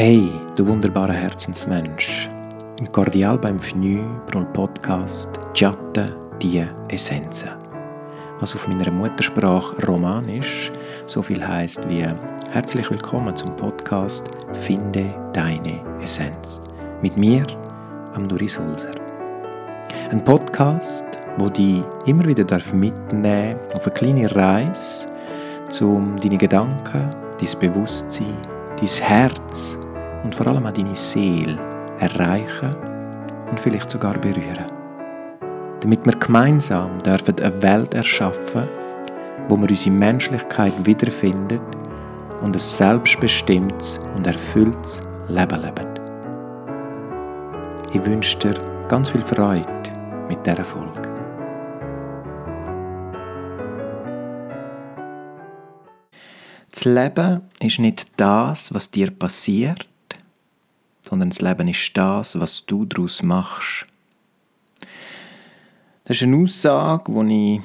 Hey, du wunderbarer Herzensmensch. Im Cordial beim Fnü pro Podcast Chatte die Essenzen. Was auf meiner Muttersprache Romanisch so viel heißt wie Herzlich willkommen zum Podcast Finde deine Essenz. Mit mir, am Doris Hulser. Ein Podcast, wo die immer wieder mitnehmen auf eine kleine Reise, um deine Gedanken, dein Bewusstsein, dein Herz und vor allem auch deine Seele erreichen und vielleicht sogar berühren. Damit wir gemeinsam dürfen eine Welt erschaffen, wo wir unsere Menschlichkeit wiederfinden und ein selbstbestimmtes und erfülltes Leben leben. Ich wünsche dir ganz viel Freude mit dieser Folge. Das Leben ist nicht das, was dir passiert, sondern das Leben ist das, was du daraus machst. Das ist eine Aussage, die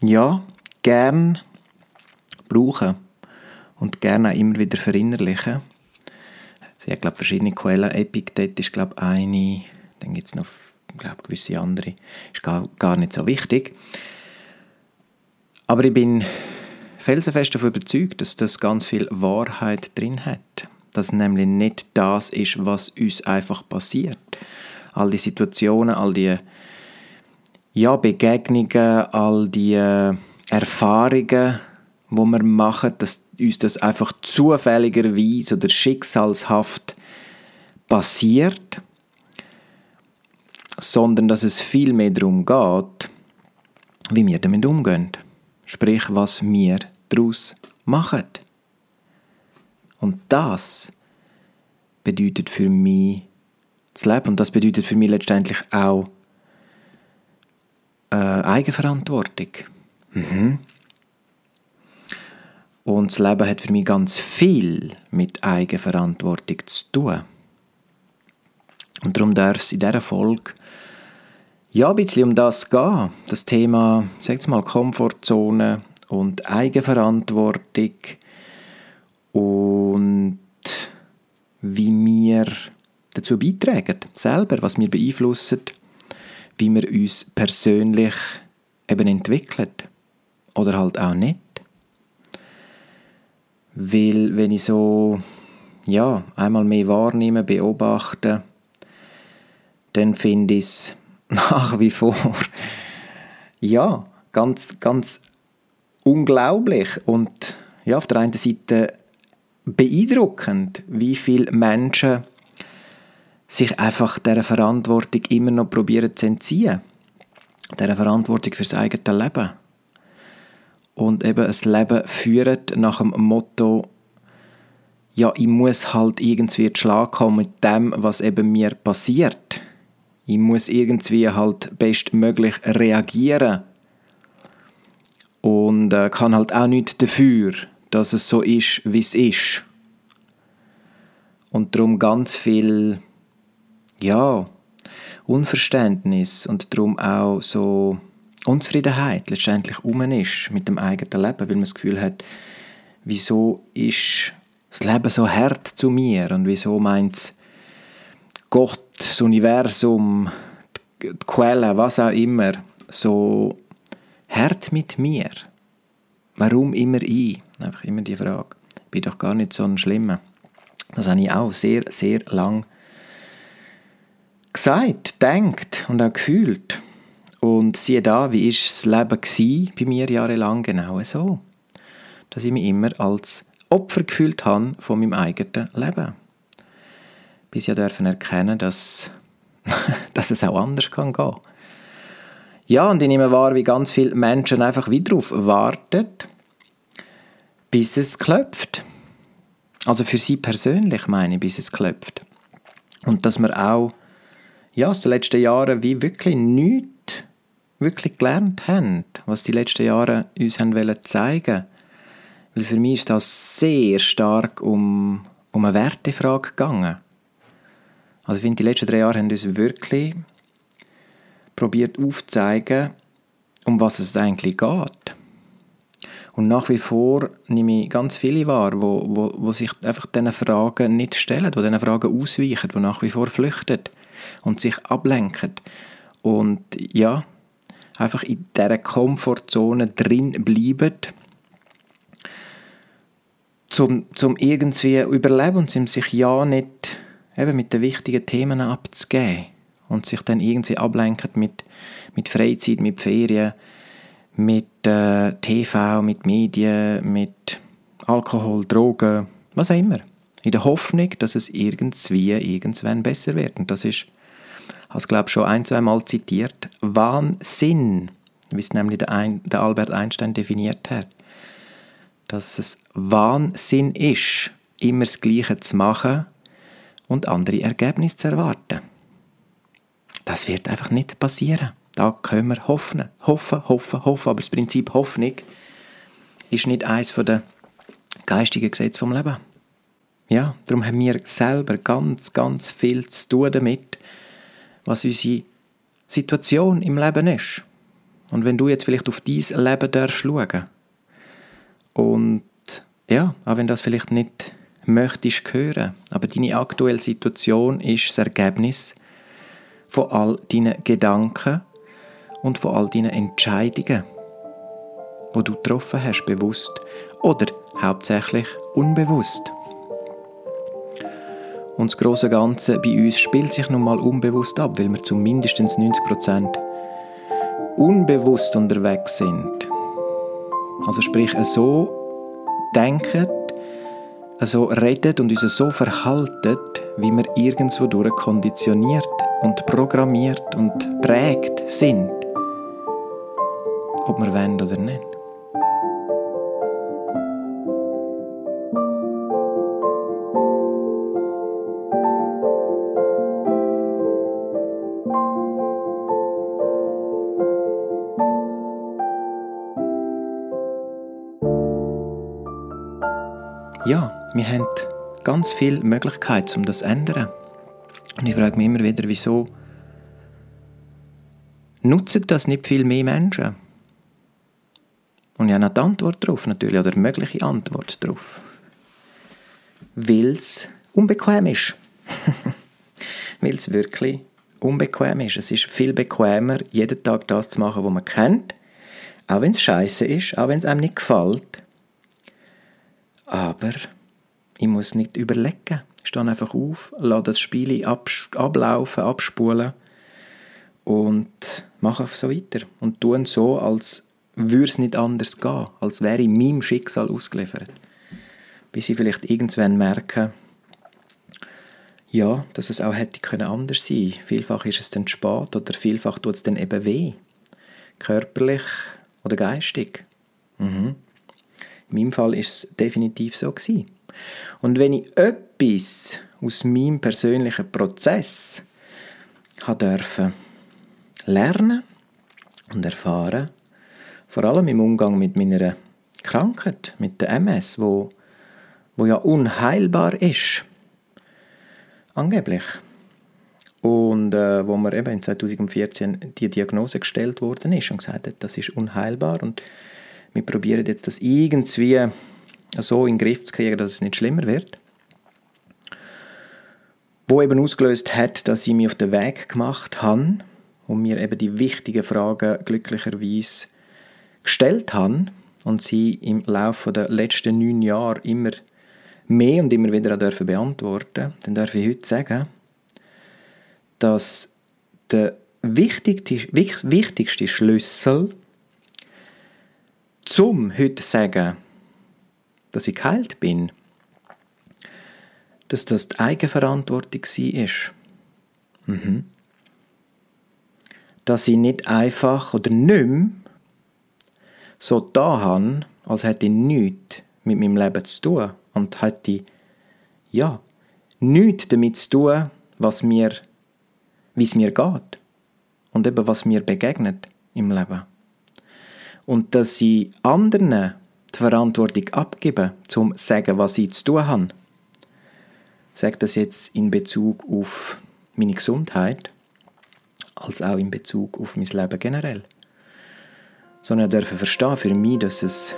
ich ja gern brauche und gerne auch immer wieder verinnerliche. Sie hat, glaube verschiedene Quellen. Epiktet ist, glaube eine. Dann gibt es noch, glaube gewisse andere. Ist gar, gar nicht so wichtig. Aber ich bin felsenfest davon überzeugt, dass das ganz viel Wahrheit drin hat dass nämlich nicht das ist, was uns einfach passiert. All die Situationen, all die ja, Begegnungen, all die äh, Erfahrungen, wo wir machen, dass uns das einfach zufälligerweise oder schicksalshaft passiert, sondern dass es viel mehr darum geht, wie wir damit umgehen. Sprich, was wir daraus machen. Und das bedeutet für mich das Leben. Und das bedeutet für mich letztendlich auch äh, Eigenverantwortung. Mhm. Und das Leben hat für mich ganz viel mit Eigenverantwortung zu tun. Und darum darf es in dieser Folge ja, ein bisschen um das gehen. Das Thema, sag mal, Komfortzone und Eigenverantwortung und wie wir dazu beitragen, selber, was wir beeinflussen, wie wir uns persönlich eben entwickeln oder halt auch nicht. Weil wenn ich so ja, einmal mehr wahrnehme, beobachte, dann finde ich es nach wie vor ja, ganz, ganz unglaublich und ja, auf der einen Seite beeindruckend, wie viele Menschen sich einfach dieser Verantwortung immer noch probieren zu entziehen. Dieser Verantwortung fürs eigene Leben. Und eben ein Leben führen nach dem Motto, ja, ich muss halt irgendwie zu Schlag kommen mit dem, was eben mir passiert. Ich muss irgendwie halt bestmöglich reagieren. Und äh, kann halt auch nichts dafür, dass es so ist, wie es ist. Und darum ganz viel, ja, Unverständnis und darum auch so Unzufriedenheit letztendlich um ist mit dem eigenen Leben, weil man das Gefühl hat, wieso ist das Leben so hart zu mir und wieso meint Gott, das Universum, die Quelle, was auch immer, so hart mit mir. Warum immer ich? Einfach immer die Frage. Ich bin doch gar nicht so ein Schlimmer. Das habe ich auch sehr, sehr lang gesagt, denkt und auch gefühlt. Und siehe da, wie war das Leben bei mir jahrelang genau so. Dass ich mich immer als Opfer gefühlt habe von meinem eigenen Leben. Bis ich dürfen erkennen, dass, dass es auch anders kann gehen. Ja, und ich nehme wahr, wie ganz viele Menschen einfach wieder darauf warten, bis es klopft. Also für sie persönlich meine ich, bis es klopft. Und dass wir auch ja, aus den letzten Jahren wie wirklich nichts wirklich gelernt haben, was die letzten Jahre uns haben wollen zeigen Weil für mich ist das sehr stark um, um eine Wertefrage gegangen. Also ich finde, die letzten drei Jahre haben uns wirklich probiert aufzuzeigen, um was es eigentlich geht. Und nach wie vor nehme ich ganz viele wahr, wo, wo, wo sich einfach diesen Fragen nicht stellen, die diesen Fragen ausweichen, die nach wie vor flüchten und sich ablenken. Und ja, einfach in dieser Komfortzone drin bleiben, zum, zum irgendwie überleben und um sich ja nicht eben mit den wichtigen Themen abzugeben und sich dann irgendwie ablenken mit, mit Freizeit, mit Ferien, mit äh, TV, mit Medien, mit Alkohol, Drogen, was auch immer. In der Hoffnung, dass es irgendwie irgendwann besser wird. Und das ist, ich habe glaube schon ein, zwei Mal zitiert, Wahnsinn, wie es nämlich der, ein, der Albert Einstein definiert hat. Dass es Wahnsinn ist, immer das Gleiche zu machen und andere Ergebnisse zu erwarten. Das wird einfach nicht passieren. Da können wir hoffen. Hoffen, hoffen, hoffen. Aber das Prinzip Hoffnung ist nicht eines der geistigen Gesetze vom Leben. Ja, darum haben wir selber ganz, ganz viel zu tun damit, was unsere Situation im Leben ist. Und wenn du jetzt vielleicht auf dein Leben darfst schauen und ja, auch wenn das vielleicht nicht möchtest hören, aber deine aktuelle Situation ist das Ergebnis von all deinen Gedanken und von all deinen Entscheidungen, wo du getroffen hast, bewusst oder hauptsächlich unbewusst. Und das große Ganze bei uns spielt sich nun mal unbewusst ab, weil wir zu mindestens 90% unbewusst unterwegs sind. Also sprich, so denken, so reden und uns so verhalten, wie wir irgendwo durch konditioniert und programmiert und prägt sind ob wir wollen oder nicht. Ja, wir haben ganz viele Möglichkeiten, um das zu ändern. Und ich frage mich immer wieder, wieso nutzen das nicht viel mehr Menschen? Und ich habe noch die Antwort darauf natürlich, oder mögliche Antwort darauf. Weil es unbequem ist. Weil es wirklich unbequem ist. Es ist viel bequemer, jeden Tag das zu machen, was man kennt. Auch wenn es scheiße ist, auch wenn es einem nicht gefällt. Aber ich muss nicht überlegen. Ich stehe einfach auf, lasse das Spiel ablaufen, abspulen und mache so weiter. Und tue so, als würde es nicht anders gehen, als wäre ich meinem Schicksal ausgeliefert. Bis ich vielleicht irgendwann merke, ja, dass es auch hätte können anders sein. Vielfach ist es dann spät oder vielfach tut es dann eben weh. Körperlich oder geistig. Mhm. In meinem Fall ist es definitiv so gewesen. Und wenn ich etwas aus meinem persönlichen Prozess durfte lernen und erfahren, vor allem im Umgang mit meiner Krankheit, mit der MS, wo, wo ja unheilbar ist. Angeblich. Und äh, wo mir eben in 2014 die Diagnose gestellt worden ist und gesagt hat, das ist unheilbar und wir probieren jetzt das irgendwie so in den Griff zu kriegen, dass es nicht schlimmer wird. Wo eben ausgelöst hat, dass ich mich auf den Weg gemacht habe und mir eben die wichtigen Fragen glücklicherweise gestellt habe und sie im Laufe der letzten neun Jahre immer mehr und immer wieder beantworten, dann darf ich heute sagen, dass der wichtigste, wichtigste Schlüssel zum heute sagen, dass ich geheilt bin, dass das die Eigenverantwortung war. Mhm. Dass ich nicht einfach oder nicht mehr so da habe, als hätte ich nichts mit meinem Leben zu tun und hätte, ja, nichts damit zu tun, was mir, wie es mir geht und eben was mir begegnet im Leben. Und dass ich anderen die Verantwortung abgebe, zum zu sagen, was ich zu tun habe. Sage das jetzt in Bezug auf meine Gesundheit, als auch in Bezug auf mein Leben generell sondern dürfen verstehen für mich, dass es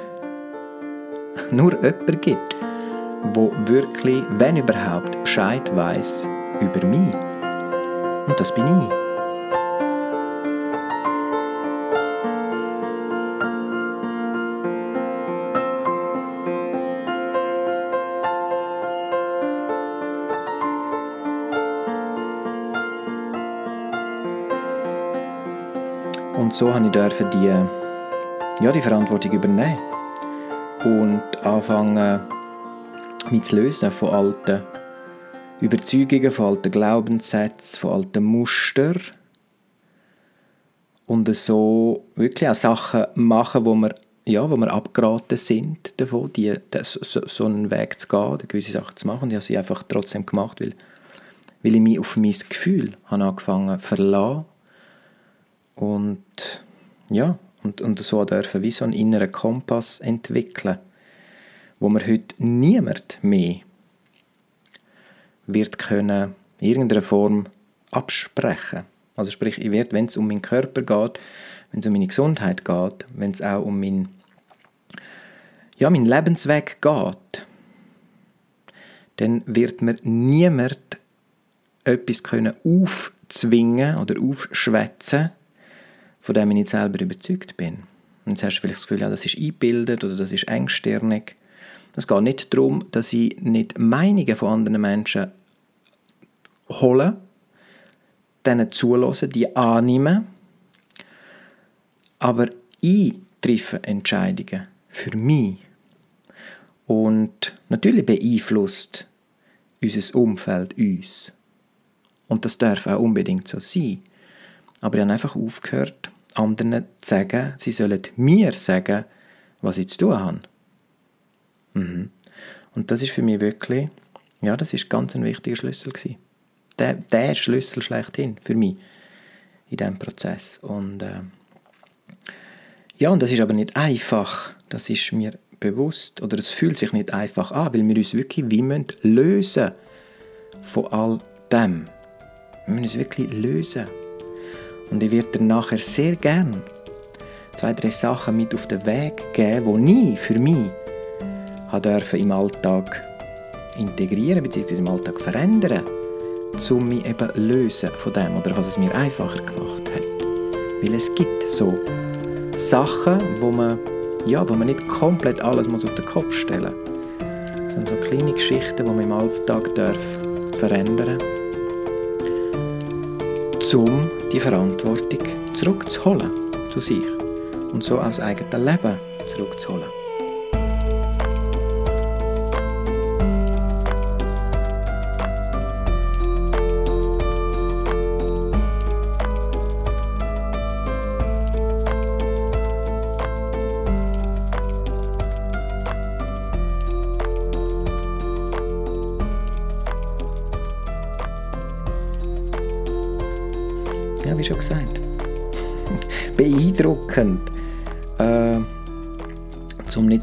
nur jemanden gibt, wo wirklich, wenn überhaupt, Bescheid weiß über mich. Und das bin ich. Und so habe ich die, ja, die Verantwortung übernehmen. Und anfangen, mich zu lösen von alten Überzeugungen, von alten Glaubenssätzen, von alten Mustern und so wirklich auch Sachen machen, wo wir, ja, wo wir abgeraten sind davon, die, das, so, so einen Weg zu gehen, gewisse Sachen zu machen. Und ich habe sie einfach trotzdem gemacht, weil, weil ich mich auf mein Gefühl habe angefangen zu verlassen. Und ja, und, und so dürfen wie so einen inneren Kompass entwickeln, wo man heute niemand mehr wird können in irgendeiner Form absprechen. Also sprich, ich werde, wenn es um meinen Körper geht, wenn es um meine Gesundheit geht, wenn es auch um mein, ja, meinen Lebensweg geht, dann wird mir niemand etwas können aufzwingen oder aufschwätzen von dem ich nicht selber überzeugt bin. Und jetzt hast du vielleicht das Gefühl, ja, das ist eingebildet oder das ist engstirnig. Es geht nicht darum, dass ich nicht Meinungen von anderen Menschen hole, denen zulasse, die annehmen, aber ich treffe Entscheidungen für mich. Und natürlich beeinflusst unser Umfeld uns. Und das darf auch unbedingt so sein. Aber ich habe einfach aufgehört, anderen zu sagen, sie sollen mir sagen, was ich zu tun habe. Mhm. Und das ist für mich wirklich, ja, das ist ganz ein wichtiger Schlüssel gewesen. Der, der Schlüssel schlechthin für mich in diesem Prozess. Und äh, ja, und das ist aber nicht einfach. Das ist mir bewusst oder es fühlt sich nicht einfach an, weil wir uns wirklich wie müssen lösen von all dem. Wir müssen uns wirklich lösen. Und ich werde dir nachher sehr gern zwei, drei Sachen mit auf den Weg geben, die ich für mich durfte im Alltag integrieren bzw. im Alltag verändern, um mich eben lösen von dem oder was es mir einfacher gemacht hat. Weil es gibt so Sachen, wo man, ja, wo man nicht komplett alles muss auf den Kopf stellen muss, sondern so kleine Geschichten, die man im Alltag verändern darf, um die Verantwortung zurückzuholen zu sich und so aus eigenem Leben zurückzuholen.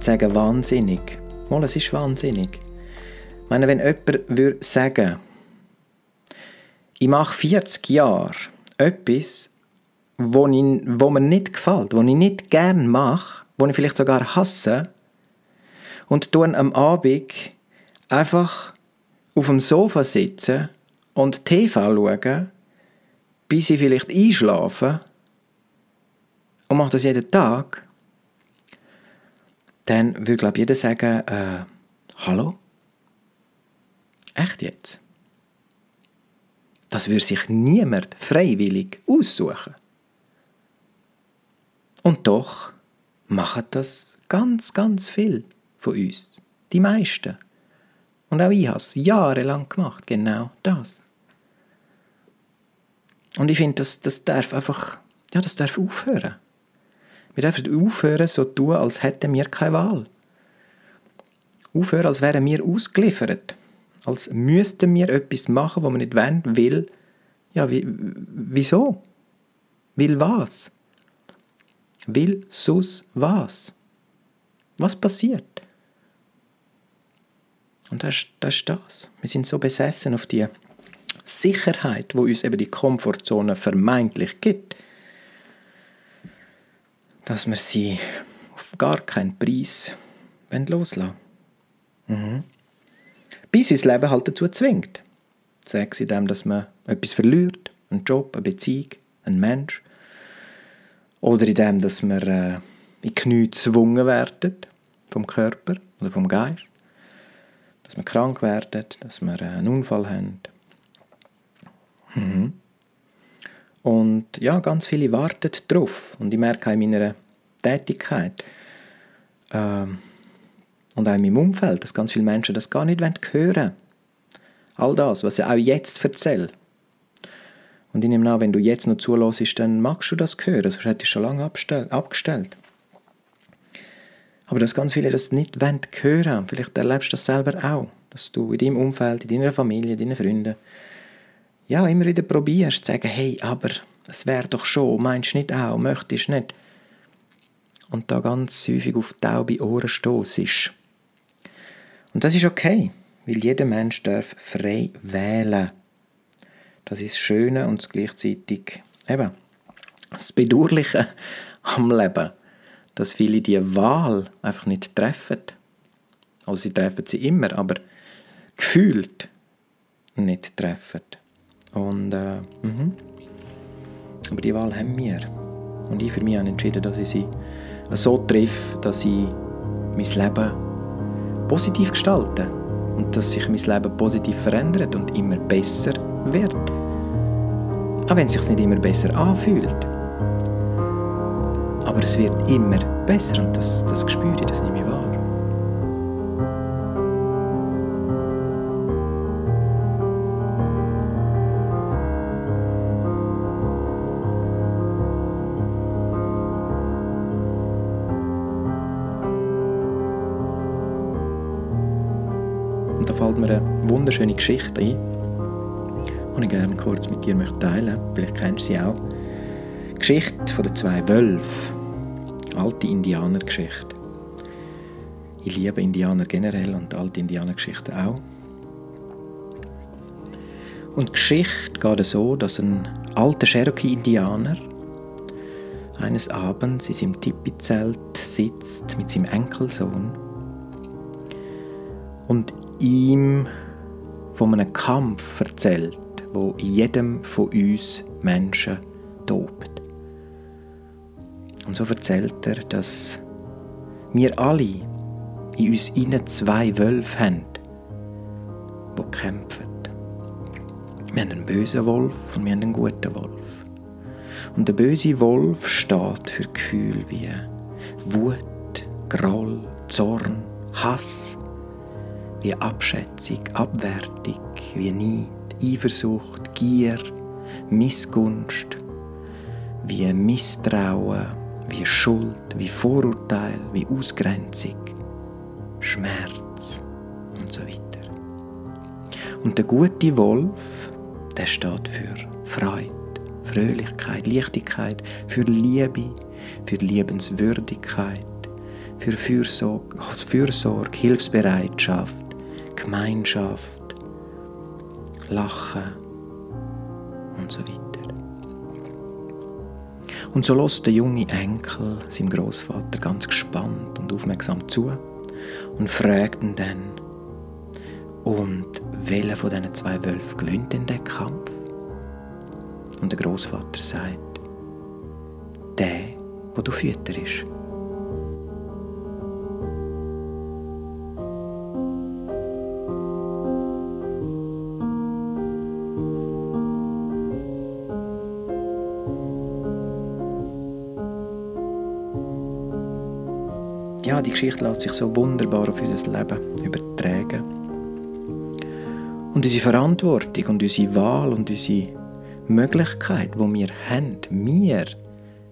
Nicht sagen wahnsinnig. Mal, es ist wahnsinnig. Ich meine, wenn jemand würde sagen, ich mache 40 Jahre etwas, wo, ich, wo mir nicht gefällt, wo ich nicht gerne mache, wo ich vielleicht sogar hasse, und dann am Abend einfach auf dem Sofa sitzen und TV schauen bis sie vielleicht einschlafen und macht das jeden Tag, dann würde, glaube jeder sagen, äh, hallo? Echt jetzt? Das würde sich niemand freiwillig aussuchen. Und doch machen das ganz, ganz viel von uns. Die meisten. Und auch ich habe es jahrelang gemacht, genau das. Und ich finde, das, das darf einfach, ja, das darf aufhören. Wir dürfen aufhören, so zu tun, als hätten wir keine Wahl. Aufhören, als wären wir ausgeliefert. Als müssten wir etwas machen, was wir nicht wollen, will. Ja, wie, wieso? Will was? Will sus was? Was passiert? Und das, das ist das. Wir sind so besessen auf die Sicherheit, wo uns eben die Komfortzone vermeintlich gibt, dass wir sie auf gar keinen Preis loslassen mhm. Bis uns das Leben halt dazu zwingt. Sei es in dem, dass man etwas verliert, einen Job, eine Beziehung, einen Mensch. Oder in dem, dass wir äh, in Knie gezwungen werden vom Körper oder vom Geist. Dass wir krank werden, dass wir äh, einen Unfall haben. Mhm. Und ja, ganz viele warten darauf. Und ich merke auch in meiner Tätigkeit ähm, und auch in meinem Umfeld, dass ganz viele Menschen das gar nicht hören wollen. All das, was ich auch jetzt erzähle. Und ich nehme an, wenn du jetzt noch zulässt, dann magst du das hören, sonst hättest du schon lange abgestellt. Aber dass ganz viele das nicht hören wollen, vielleicht erlebst du das selber auch, dass du in deinem Umfeld, in deiner Familie, deinen Freunden, ja, immer wieder probierst zu sagen, hey, aber es wäre doch schon, meinst du nicht auch, möchtest nicht? Und da ganz häufig auf taube Ohren stoßest. Und das ist okay, weil jeder Mensch darf frei wählen. Das ist das Schöne und gleichzeitig eben das Bedauerliche am Leben, dass viele die Wahl einfach nicht treffen. Also sie treffen sie immer, aber gefühlt nicht treffen. Und äh, mh. aber die Wahl haben wir. Und ich für mich habe entschieden, dass ich sie so treffe, dass ich mein Leben positiv gestalte und dass sich mein Leben positiv verändert und immer besser wird. Auch wenn es sich nicht immer besser anfühlt. Aber es wird immer besser und das, das spüre ich, das nehme ich wahr. Wunderschöne Geschichte ein, die ich gerne kurz mit dir teilen möchte. Vielleicht kennst du sie auch. Die Geschichte den zwei Wölfen. Alte Indianergeschichte. Ich liebe Indianer generell und alte Indianergeschichten auch. Und die Geschichte geht so, dass ein alter Cherokee-Indianer eines Abends in seinem Tipi-Zelt sitzt mit seinem Enkelsohn und ihm von einem Kampf erzählt, wo in jedem von uns Menschen tobt. Und so erzählt er, dass wir alle in uns innen zwei Wölfe haben, die kämpfen. Wir haben einen bösen Wolf und wir haben einen guten Wolf. Und der böse Wolf steht für Gefühle wie Wut, Groll, Zorn, Hass, wie Abschätzung, Abwertung, wie Neid, Eifersucht, Gier, Missgunst, wie Misstrauen, wie Schuld, wie Vorurteil, wie Ausgrenzung, Schmerz und so weiter. Und der gute Wolf, der steht für Freude, Fröhlichkeit, Leichtigkeit, für Liebe, für Liebenswürdigkeit, für Fürsorge, Fürsorge Hilfsbereitschaft, Gemeinschaft, Lachen und so weiter. Und so lässt der junge Enkel seinem Großvater ganz gespannt und aufmerksam zu und fragt ihn dann, und welcher von diesen zwei Wölfen gewinnt denn den Kampf? Und der Großvater sagt, der, wo du fütterst. Die Geschichte lässt sich so wunderbar auf unser Leben übertragen. Und unsere Verantwortung und unsere Wahl und unsere Möglichkeit, wo wir haben, wir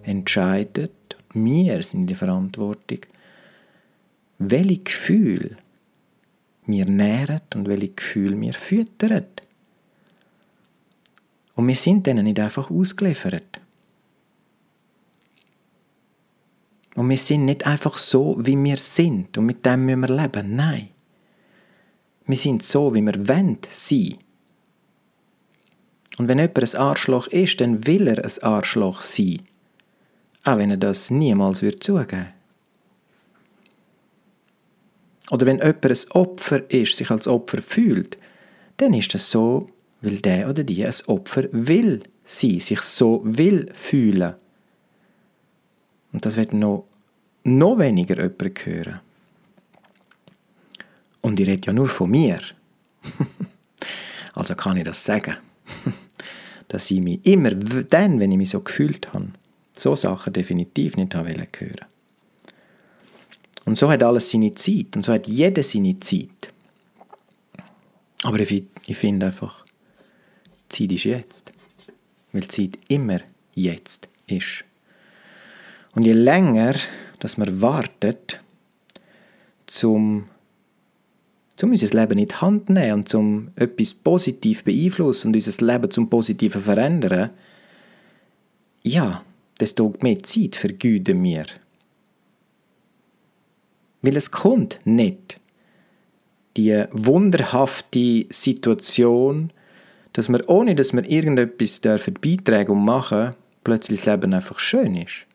entscheiden, wir sind in der Verantwortung, welche Gefühle wir nähren und welche Gefühle wir füttern. Und wir sind denen nicht einfach ausgeliefert. Und wir sind nicht einfach so, wie wir sind und mit dem müssen wir leben. Nein. Wir sind so, wie wir wollen sein. Und wenn jemand ein Arschloch ist, dann will er ein Arschloch sein. Auch wenn er das niemals wird zugeben Oder wenn jemand ein Opfer ist, sich als Opfer fühlt, dann ist das so, weil der oder die ein Opfer will sein, sich so will fühlen. Und das wird noch, noch weniger jemand hören. Und ich rede ja nur von mir. also kann ich das sagen. Dass ich mich immer dann, wenn ich mich so gefühlt habe, so Sachen definitiv nicht hören hören Und so hat alles seine Zeit und so hat jeder seine Zeit. Aber ich, ich finde einfach, Zeit ist jetzt. Weil Zeit immer jetzt ist. Und je länger, dass man wartet, zum, zum unser Leben in die Hand zu nehmen und zum etwas positiv beeinflussen und unser Leben zum Positiven verändern, ja, desto mehr Zeit vergüten wir. Weil es kommt nicht die wunderhafte Situation, dass wir, ohne dass wir irgendetwas beitragen und machen, plötzlich das Leben einfach schön ist.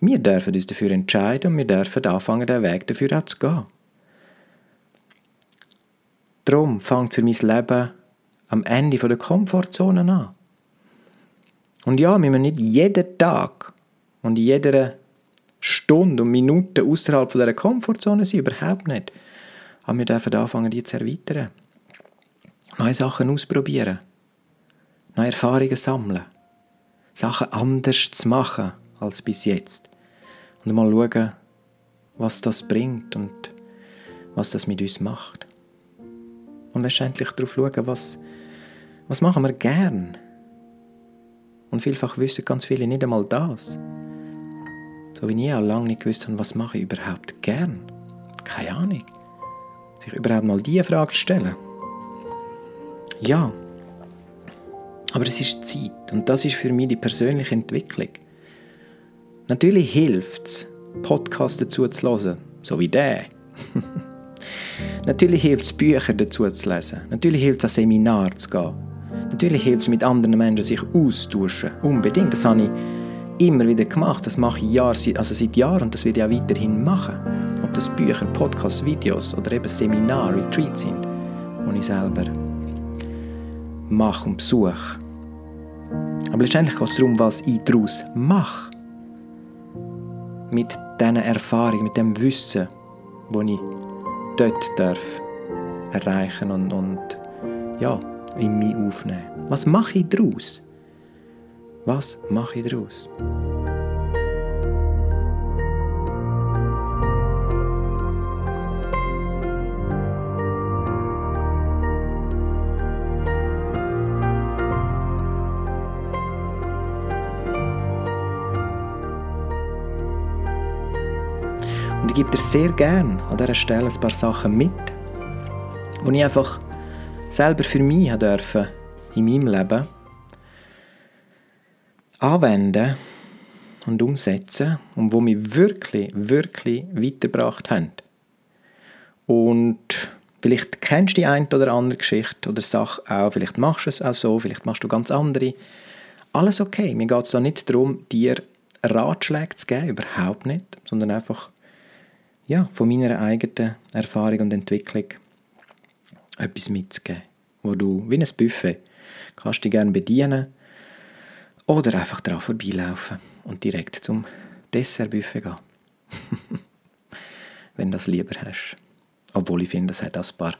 Wir dürfen uns dafür entscheiden und wir dürfen anfangen, den Weg dafür auch zu gehen. Darum fängt für mein Leben am Ende der Komfortzone an. Und ja, wir müssen nicht jeden Tag und in jeder Stunde und Minute außerhalb dieser Komfortzone sein, überhaupt nicht. Aber wir dürfen anfangen, die zu erweitern. Neue Sachen ausprobieren. Neue Erfahrungen sammeln. Sachen anders zu machen als bis jetzt. Und mal schauen, was das bringt und was das mit uns macht. Und letztendlich darauf schauen, was, was machen wir gern. Und vielfach wissen ganz viele nicht einmal das. So wie ich auch lange nicht gewusst habe, was mache ich überhaupt gern. Keine Ahnung. Sich überhaupt mal diese Frage stellen. Ja, aber es ist Zeit und das ist für mich die persönliche Entwicklung. Natürlich hilft es, Podcasts dazu zu hören, so wie der. Natürlich hilft es, Bücher dazu zu lesen. Natürlich hilft es, an Seminar zu gehen. Natürlich hilft es, mit anderen Menschen sich austauschen. Unbedingt. Das habe ich immer wieder gemacht. Das mache ich Jahr, also seit Jahren und das werde ich auch weiterhin machen. Ob das Bücher, Podcasts, Videos oder eben Seminar, Retreats sind, wo ich selber mache und besuche. Aber letztendlich geht es darum, was ich daraus mache mit diesen Erfahrungen, mit dem Wissen, das ich dort darf erreichen und, und ja, in mich aufnehmen. Was mache ich daraus? Was mache ich daraus? Und ich gebe dir sehr gerne an dieser Stelle ein paar Sachen mit, die ich einfach selber für mich dürfen in meinem Leben anwenden und umsetzen und wo mich wirklich, wirklich weitergebracht haben. Und vielleicht kennst du die eine oder andere Geschichte oder Sache auch, vielleicht machst du es auch so, vielleicht machst du ganz andere. Alles okay, mir geht es da nicht darum, dir Ratschläge zu geben, überhaupt nicht, sondern einfach ja, von meiner eigenen Erfahrung und Entwicklung etwas mitzugeben, wo du wie ein Buffet kannst dich gerne bedienen oder einfach daran vorbeilaufen und direkt zum Dessertbuffet gehen. Wenn du das lieber hast. Obwohl ich finde, es hat ein paar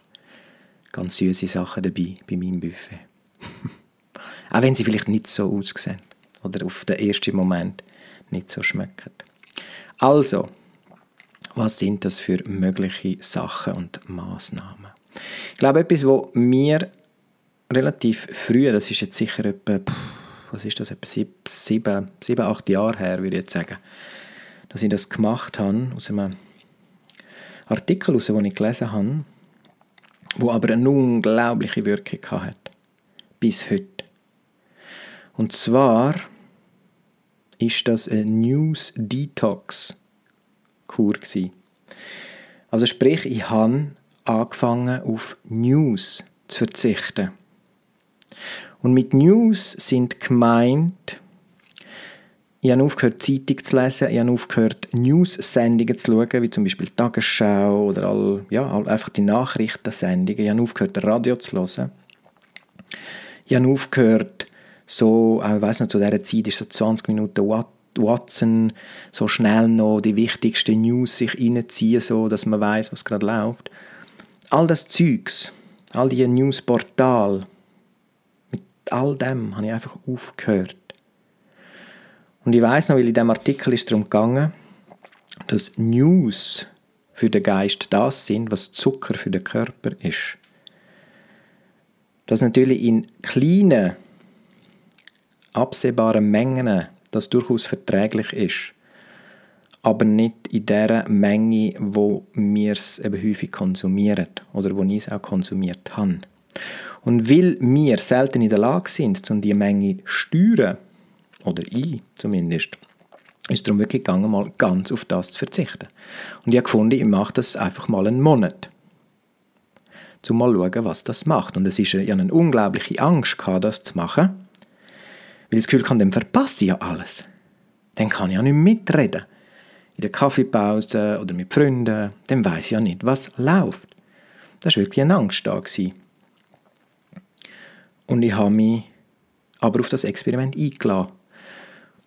ganz süße Sachen dabei bei meinem Buffet. Auch wenn sie vielleicht nicht so aussehen oder auf den ersten Moment nicht so schmecken. Also, was sind das für mögliche Sachen und Maßnahmen? Ich glaube, etwas, was mir relativ früh, das ist jetzt sicher etwa, was ist das, etwa sieben, sieben, acht Jahre her, würde ich jetzt sagen, dass ich das gemacht habe, aus einem Artikel, aus den ich gelesen habe, wo aber eine unglaubliche Wirkung hat. Bis heute. Und zwar ist das ein News Detox Kur. Gewesen. Also sprich, ich habe angefangen auf News zu verzichten. Und mit News sind gemeint Ich habe aufgehört, Zeitung zu lesen. Ich habe aufgehört, News-Sendungen zu schauen, wie zum Beispiel Tagesschau oder all, ja, einfach die Nachrichtensendungen. Ich habe aufgehört, Radio zu hören. Ich habe aufgehört, so, ich weiss noch, zu dieser Zeit ist so 20 Minuten Watson, so schnell noch die wichtigsten News sich reinziehen, so, dass man weiß, was gerade läuft. All das Zeugs, all diese Newsportale, mit all dem habe ich einfach aufgehört. Und ich weiß noch, weil in diesem Artikel ist darum gegangen, dass News für den Geist das sind, was Zucker für den Körper ist. Dass natürlich in kleinen, absehbaren Mengen das durchaus verträglich ist, aber nicht in der Menge, wo wir es eben häufig konsumieren oder wo ich es auch konsumiert habe. Und weil wir selten in der Lage sind, um diese Menge zu steuern, oder ich zumindest, ist darum wirklich gegangen, mal ganz auf das zu verzichten. Und ich habe gefunden, ich mache das einfach mal einen Monat. Um mal zu schauen, was das macht. Und es ist ja eine unglaubliche Angst, das zu machen. Weil ich das Gefühl habe, dann verpasse ich ja alles. Dann kann ich ja nicht mitreden. In der Kaffeepause oder mit Freunden, dann weiß ich ja nicht, was läuft. Das war wirklich eine Angst da. Und ich habe mich aber auf das Experiment eingeladen.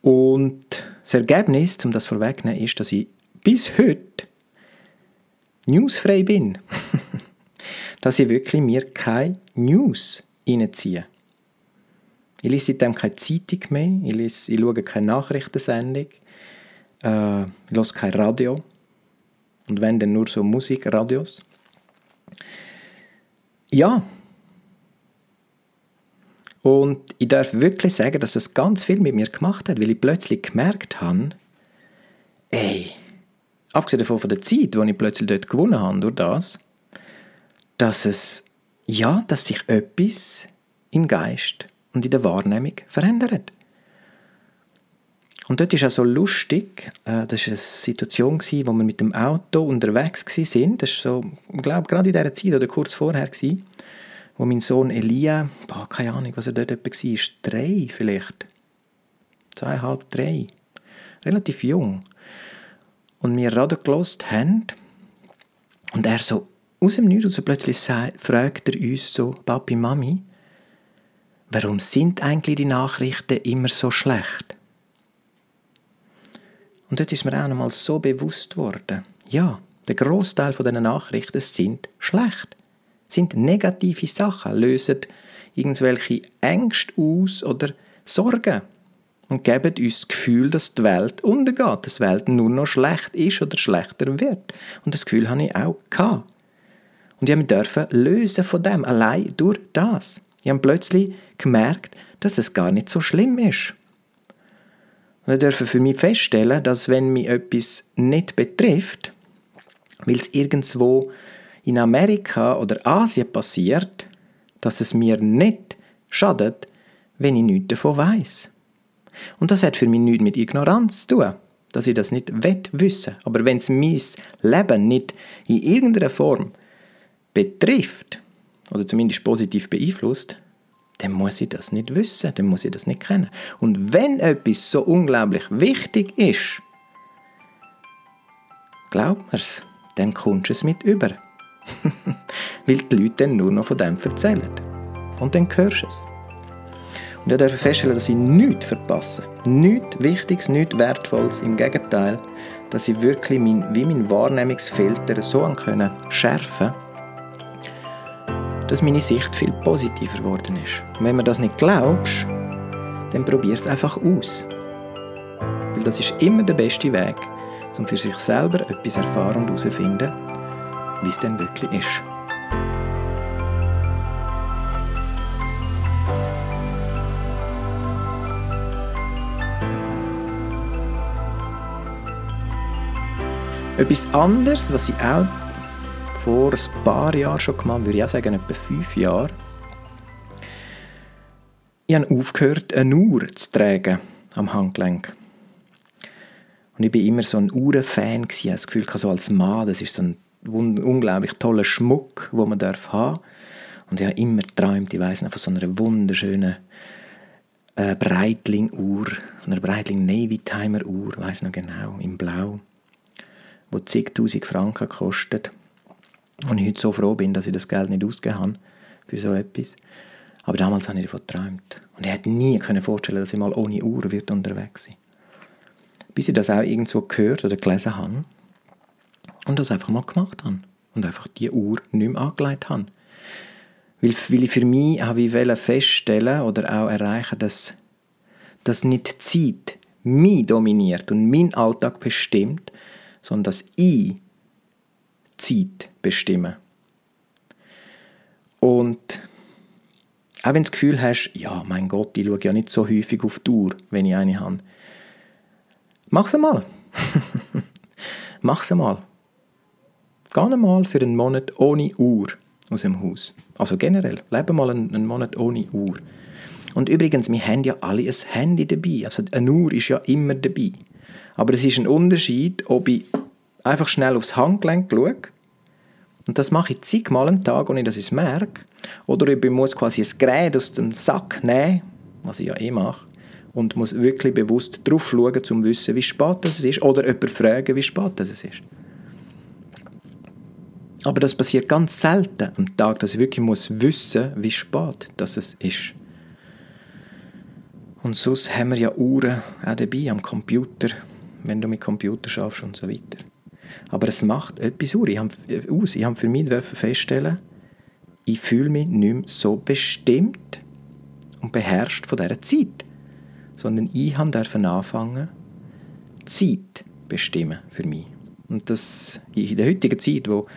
Und das Ergebnis, um das vorwegzunehmen, ist, dass ich bis heute newsfrei bin. dass ich wirklich mir keine News reinziehe. Ich lese seitdem keine Zeitung mehr, ich, lese, ich schaue keine Nachrichtensendung, äh, ich höre kein Radio. Und wenn, dann nur so Musikradios. Ja. Und ich darf wirklich sagen, dass das ganz viel mit mir gemacht hat, weil ich plötzlich gemerkt habe, ey, abgesehen davon von der Zeit, die ich plötzlich dort gewonnen habe durch das, dass es, ja, dass sich etwas im Geist und in der Wahrnehmung verändert. Und dort ist auch so lustig, äh, das war eine Situation, gewesen, wo wir mit dem Auto unterwegs waren. Das war so, ich glaube, gerade in dieser Zeit oder kurz vorher, gewesen, wo mein Sohn Elia, boah, keine Ahnung, was er dort etwa war, drei vielleicht, zweieinhalb, drei, relativ jung. Und wir Radio gelost haben und er so aus dem Nichts so plötzlich fragt er uns so, Papi, Mami, warum sind eigentlich die Nachrichten immer so schlecht? Und dort ist mir auch einmal so bewusst worden, ja, der Großteil von diesen Nachrichten sind schlecht, sind negative Sachen, lösen irgendwelche Ängste aus oder Sorgen und geben uns das Gefühl, dass die Welt untergeht, dass die Welt nur noch schlecht ist oder schlechter wird. Und das Gefühl habe ich auch gehabt. Und ich durfte lösen von dem, allein durch das. Ich habe plötzlich gemerkt, dass es gar nicht so schlimm ist. Und ich durfte für mich feststellen, dass wenn mich etwas nicht betrifft, weil es irgendwo in Amerika oder Asien passiert, dass es mir nicht schadet, wenn ich nichts davon weiß. Und das hat für mich nichts mit Ignoranz zu tun, dass ich das nicht wissen Aber wenn es mein Leben nicht in irgendeiner Form betrifft, oder zumindest positiv beeinflusst, dann muss ich das nicht wissen, dann muss ich das nicht kennen. Und wenn etwas so unglaublich wichtig ist, glaub mir's, dann kommst du es mit über. Weil die Leute dann nur noch von dem erzählen. Und dann hörst du es. Und ich darf feststellen, dass ich nichts verpasse. Nichts Wichtiges, nichts Wertvolles. Im Gegenteil, dass ich wirklich mein, wie mein Wahrnehmungsfilter so schärfen dass meine Sicht viel positiver geworden ist. Und wenn man das nicht glaubst, dann probier es einfach aus. Weil das ist immer der beste Weg, um für sich selber etwas erfahren und herauszufinden, wie es denn wirklich ist. Etwas anderes, was ich auch vor ein paar Jahren schon gemacht, würde ich auch sagen, etwa fünf Jahre. Ich habe aufgehört, eine Uhr zu tragen am Handgelenk. Und ich war immer so ein Uhrenfan. Ich hatte das Gefühl, so als Mann, das ist so ein unglaublich toller Schmuck, den man haben darf Und ich habe immer geträumt, ich weiss noch, von so einer wunderschönen eine Breitling-Uhr, eine Breitling Navy Timer Uhr, weiß noch genau, in Blau, wo zigtausend Franken kostet. Und ich heute so froh bin, dass ich das Geld nicht ausgegeben habe für so etwas. Aber damals habe ich davon geträumt. Und ich hätte nie vorstellen dass ich mal ohne Uhr wird unterwegs sein Bis ich das auch irgendwo gehört oder gelesen habe und das einfach mal gemacht habe. Und einfach die Uhr nicht mehr angelegt habe. Weil, weil ich für mich habe feststellen oder auch erreichen, dass, dass nicht die Zeit mich dominiert und meinen Alltag bestimmt, sondern dass ich Zeit bestimme. Und auch wenn du das Gefühl hast, ja, mein Gott, ich schaue ja nicht so häufig auf die Uhr, wenn ich eine habe. Mach's einmal. Mach's einmal. Geh einmal für einen Monat ohne Uhr aus dem Haus. Also generell, lebe mal einen Monat ohne Uhr. Und übrigens, wir haben ja alle ein Handy dabei. Also eine Uhr ist ja immer dabei. Aber es ist ein Unterschied, ob ich einfach schnell aufs Handgelenk schaue und das mache ich zigmal am Tag, ohne dass ich es merke. Oder ich muss quasi ein Gerät aus dem Sack nehmen, was ich ja eh mache, und muss wirklich bewusst drauf schauen, um zu wissen, wie spät es ist. Oder jemanden fragen, wie spät es ist. Aber das passiert ganz selten am Tag, dass ich wirklich muss wissen wie spät das ist. Und sonst haben wir ja Uhren auch dabei am Computer, wenn du mit Computer schaffst und so weiter. Aber es macht etwas aus. Ich habe, aus. Ich habe für mich feststellen, ich fühle mich nicht mehr so bestimmt und beherrscht von dieser Zeit. Sondern ich durfte anfangen, Zeit bestimmen für mich. Und das in der heutigen Zeit, wo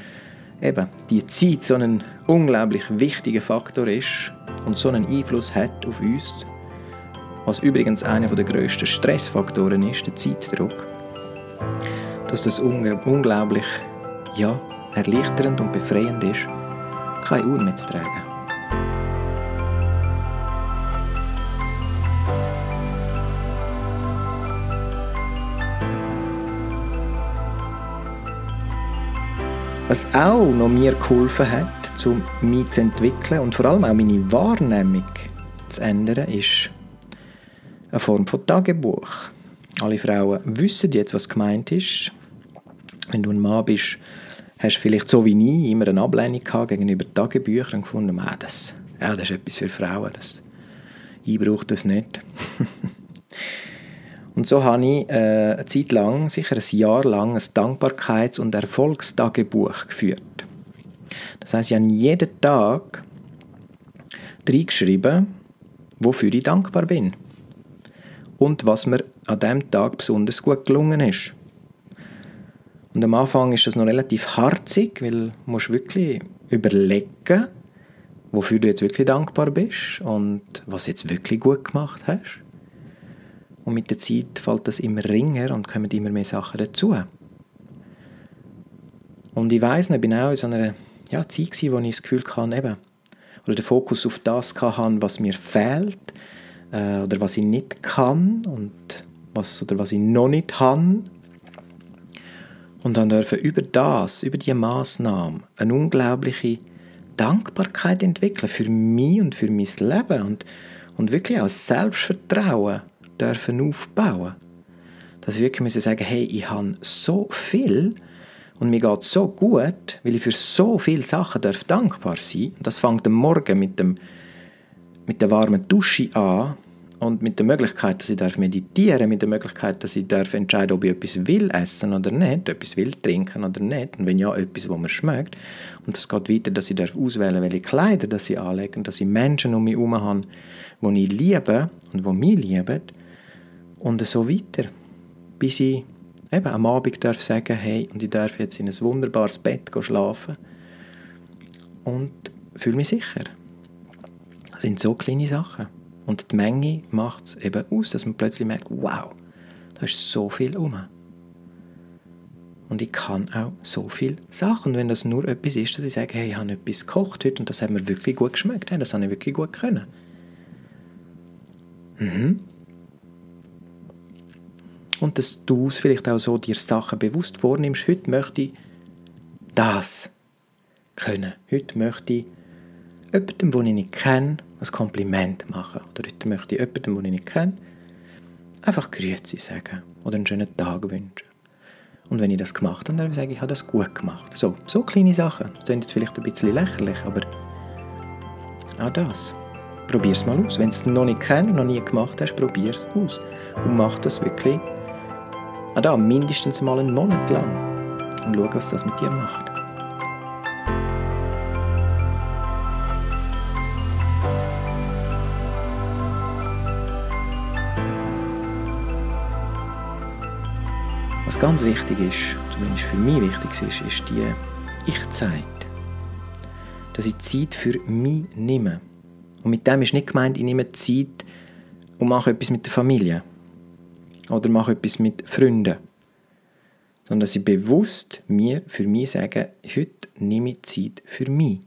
eben die Zeit so ein unglaublich wichtiger Faktor ist und so einen Einfluss hat auf uns, was übrigens einer der grössten Stressfaktoren ist, der Zeitdruck, dass das unglaublich ja, erleichternd und befreiend ist, keine Uhr mehr zu tragen. Was auch noch mir geholfen hat, um mich zu entwickeln und vor allem auch meine Wahrnehmung zu ändern, ist eine Form von Tagebuch. Alle Frauen wissen jetzt, was gemeint ist wenn du ein Mann bist, hast du vielleicht so wie nie immer eine Ablehnung gehabt gegenüber Tagebüchern und gefunden, ah, das, ja, das ist etwas für Frauen, das, ich brauche das nicht. und so habe ich äh, eine Zeit lang, sicher ein Jahr lang, ein Dankbarkeits- und Erfolgstagebuch geführt. Das heißt, ich habe jeden Tag reingeschrieben, wofür ich dankbar bin und was mir an diesem Tag besonders gut gelungen ist. Und am Anfang ist das noch relativ harzig, weil du wirklich überlegen, wofür du jetzt wirklich dankbar bist und was du jetzt wirklich gut gemacht hast. Und mit der Zeit fällt das immer ringer und kommen immer mehr Sachen dazu. Und ich weiß noch, ich war auch in so einer ja, Zeit, gewesen, wo ich das Gefühl hatte, eben, oder den Fokus auf das hatte, was mir fehlt äh, oder was ich nicht kann und was, oder was ich noch nicht habe und dann dürfen über das, über diese Maßnahme eine unglaubliche Dankbarkeit entwickeln für mich und für mein Leben und, und wirklich auch Selbstvertrauen dürfen aufbauen. Dass ich wirklich müssen sagen, hey, ich habe so viel und mir geht so gut, weil ich für so viele Sachen darf dankbar sein. Und das fängt am Morgen mit, dem, mit der warmen Dusche an und mit der Möglichkeit, dass ich darf meditieren mit der Möglichkeit, dass ich darf entscheiden ob ich etwas will essen oder nicht, etwas will trinken oder nicht, und wenn ja, etwas, was mir schmeckt. Und das geht weiter, dass ich darf auswählen welche Kleider dass ich anlege, und dass ich Menschen um mich herum habe, die ich liebe und die mich lieben, und so weiter. Bis ich eben am Abend darf sagen, hey, und ich darf jetzt in ein wunderbares Bett schlafen und fühle mich sicher. Das sind so kleine Sachen. Und die Menge macht es eben aus, dass man plötzlich merkt, wow, da ist so viel um. Und ich kann auch so viele Sachen. Und wenn das nur etwas ist, dass ich sage, hey, ich habe etwas gekocht heute und das hat mir wirklich gut geschmeckt, das habe ich wirklich gut können. Mhm. Und dass du es vielleicht auch so dir Sachen bewusst vornimmst, heute möchte ich das können. Heute möchte ich jemandem, den ich nicht kenne, ein Kompliment machen. Oder heute möchte ich jemandem, den ich nicht kenne, einfach Grüezi sagen oder einen schönen Tag wünschen. Und wenn ich das gemacht habe, dann sage ich, ich habe das gut gemacht. So, so kleine Sachen. Das klingt jetzt vielleicht ein bisschen lächerlich, aber auch das. Probier es mal aus. Wenn du es noch nicht kennst, noch nie gemacht hast, probier es aus. Und mach das wirklich auch da, mindestens mal einen Monat lang. Und schau, was das mit dir macht. Ganz wichtig ist, zumindest für mich wichtig ist, ist die Ich-Zeit. Dass ich Zeit für mich nehme. Und mit dem ist nicht gemeint, ich nehme Zeit und mache etwas mit der Familie. Oder mache etwas mit Freunden. Sondern dass ich bewusst mir für mich sage, heute nehme ich Zeit für mich.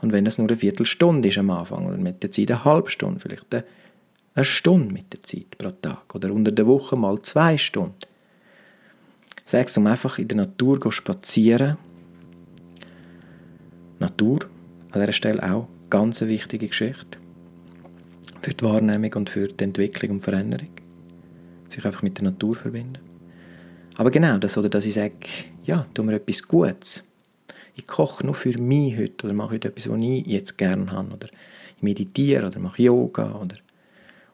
Und wenn das nur eine Viertelstunde ist am Anfang oder mit der Zeit eine halbe Stunde, vielleicht eine Stunde mit der Zeit pro Tag oder unter der Woche mal zwei Stunden. Sag es um einfach in der Natur spazieren. Natur, an dieser Stelle auch ganz eine wichtige Geschichte. Für die Wahrnehmung und für die Entwicklung und Veränderung. Sich einfach mit der Natur verbinden. Aber genau das, oder dass ich sage, ja, tu mir etwas Gutes. Ich koche nur für mich heute oder mache heute etwas, was ich jetzt gerne habe. Oder ich meditiere oder mache Yoga. Oder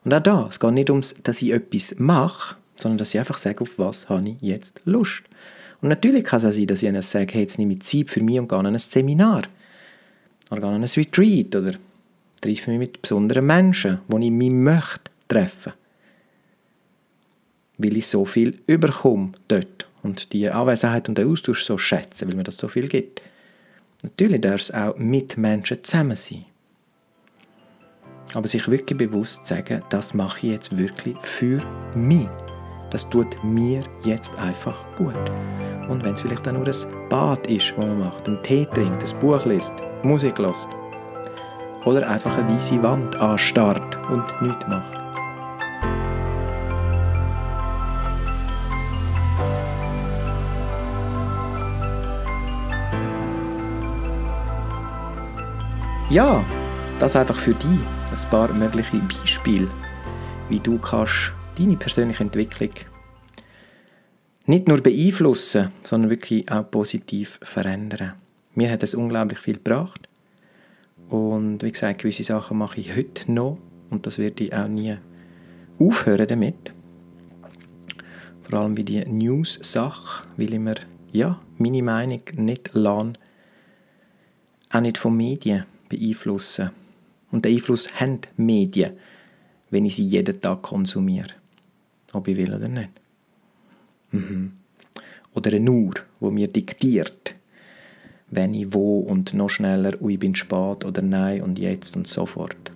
und auch da, es geht nicht darum, dass ich etwas mache, sondern dass ich einfach sage, auf was habe ich jetzt Lust. Und natürlich kann es auch sein, dass ich ihnen sage, hey, jetzt nehme ich Zeit für mich und gehe an ein Seminar. Oder gehe an ein Retreat. Oder treffe mich mit besonderen Menschen, die ich mich möchte treffen. Weil ich so viel überkomme dort. Und die Anwesenheit und den Austausch so schätze, weil mir das so viel gibt. Natürlich darf es auch mit Menschen zusammen sein. Aber sich wirklich bewusst sagen, das mache ich jetzt wirklich für mich. Das tut mir jetzt einfach gut. Und wenn es vielleicht auch nur ein Bad ist, was man macht, einen Tee trinkt, ein Buch liest, Musik lässt. Oder einfach eine weiße Wand anstarrt und nichts macht. Ja, das einfach für dich ein paar mögliche Beispiele, wie du kannst deine persönliche Entwicklung nicht nur beeinflussen, sondern wirklich auch positiv verändern. Mir hat es unglaublich viel gebracht. Und wie gesagt, gewisse Sachen mache ich heute noch und das werde ich auch nie aufhören damit. Vor allem wie die News-Sache, weil ich mir ja, meine Meinung nicht lasse, auch nicht von Medien beeinflussen. Und den Einfluss haben Medien, wenn ich sie jeden Tag konsumiere ob ich will oder nicht. Mhm. Oder eine Uhr, wo mir diktiert, wenn ich wo und noch schneller, und ich bin spät oder nein und jetzt und so fort.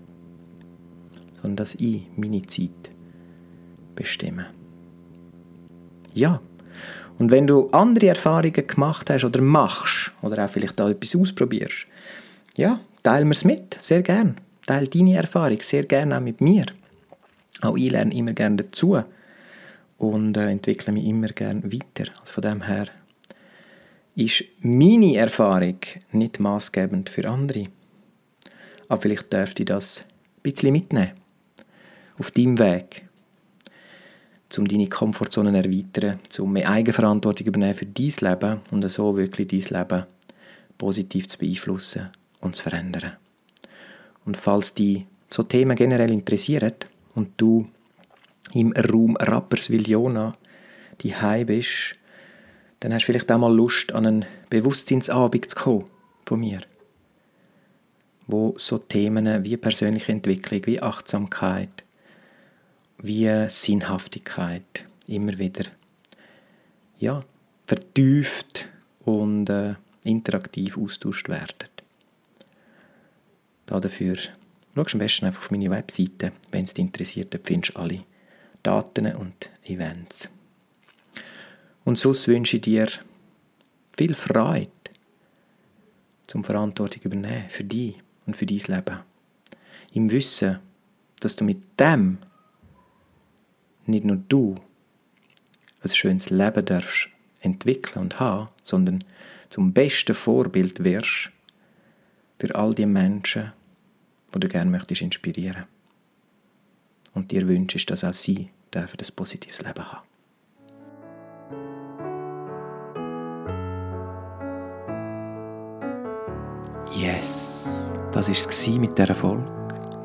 Sondern dass ich meine Zeit bestimme. Ja. Und wenn du andere Erfahrungen gemacht hast oder machst oder auch vielleicht da etwas ausprobierst, ja, teile mir es mit, sehr gern. Teile deine Erfahrung sehr gerne auch mit mir. Auch ich lerne immer gerne dazu und äh, entwickle mich immer gerne weiter. Also von dem her ist meine Erfahrung nicht maßgebend für andere. Aber vielleicht dürfte ich das ein bisschen mitnehmen. Auf deinem Weg. Um deine Komfortzone zu erweitern, um mehr Eigenverantwortung übernehmen für dein Leben und so wirklich dein Leben positiv zu beeinflussen und zu verändern. Und falls dich so Themen generell interessieren und du im Raum Rapperswil-Jona die bist, dann hast du vielleicht auch mal Lust, an einen Bewusstseinsabend zu kommen von mir. Wo so Themen wie persönliche Entwicklung, wie Achtsamkeit, wie Sinnhaftigkeit immer wieder ja, vertieft und äh, interaktiv austauscht werden. Dafür schau am besten einfach auf meine Webseite, wenn es dich interessiert, dann findest du alle Daten und Events. Und sonst wünsche ich dir viel Freude zum Verantwortung übernehmen für dich und für dein Leben. Im Wissen, dass du mit dem nicht nur du ein schönes Leben darfst entwickeln und haben, sondern zum besten Vorbild wirst für all die Menschen, wo du gerne möchtest inspirieren. Und dir wünschst, dass auch sie dürfen ein positives Leben haben. Yes, das war es mit dieser Folge.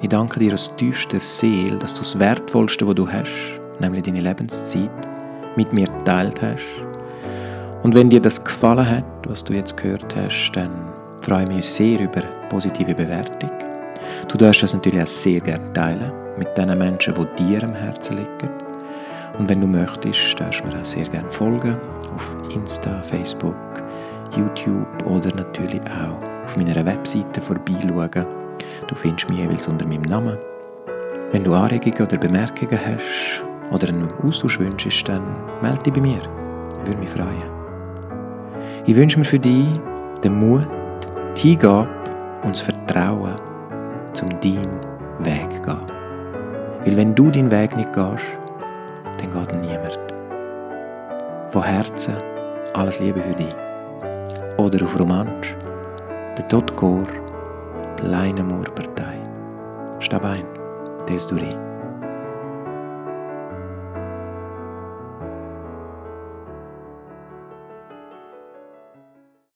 Ich danke dir aus tiefster Seele, dass du das Wertvollste, was du hast, nämlich deine Lebenszeit, mit mir geteilt hast. Und wenn dir das gefallen hat, was du jetzt gehört hast, dann freue ich mich sehr über positive Bewertung. Du darfst das natürlich auch sehr gerne teilen mit den Menschen, die dir am Herzen liegen. Und wenn du möchtest, darfst du mir auch sehr gerne folgen auf Insta, Facebook, YouTube oder natürlich auch auf meiner Webseite vorbeischauen. Du findest mich jeweils unter meinem Namen. Wenn du Anregungen oder Bemerkungen hast oder einen Austausch wünschst, dann melde dich bei mir. Ich würde mich freuen. Ich wünsche mir für dich den Mut, die Hingabe und das Vertrauen, zum deinen Weg zu gehen. Weil wenn du deinen Weg nicht gehst, dann geht niemand. Von Herzen alles Liebe für dich. Oder auf Romansch, der Todkor, Pleinemurpartei. Stab ein, des du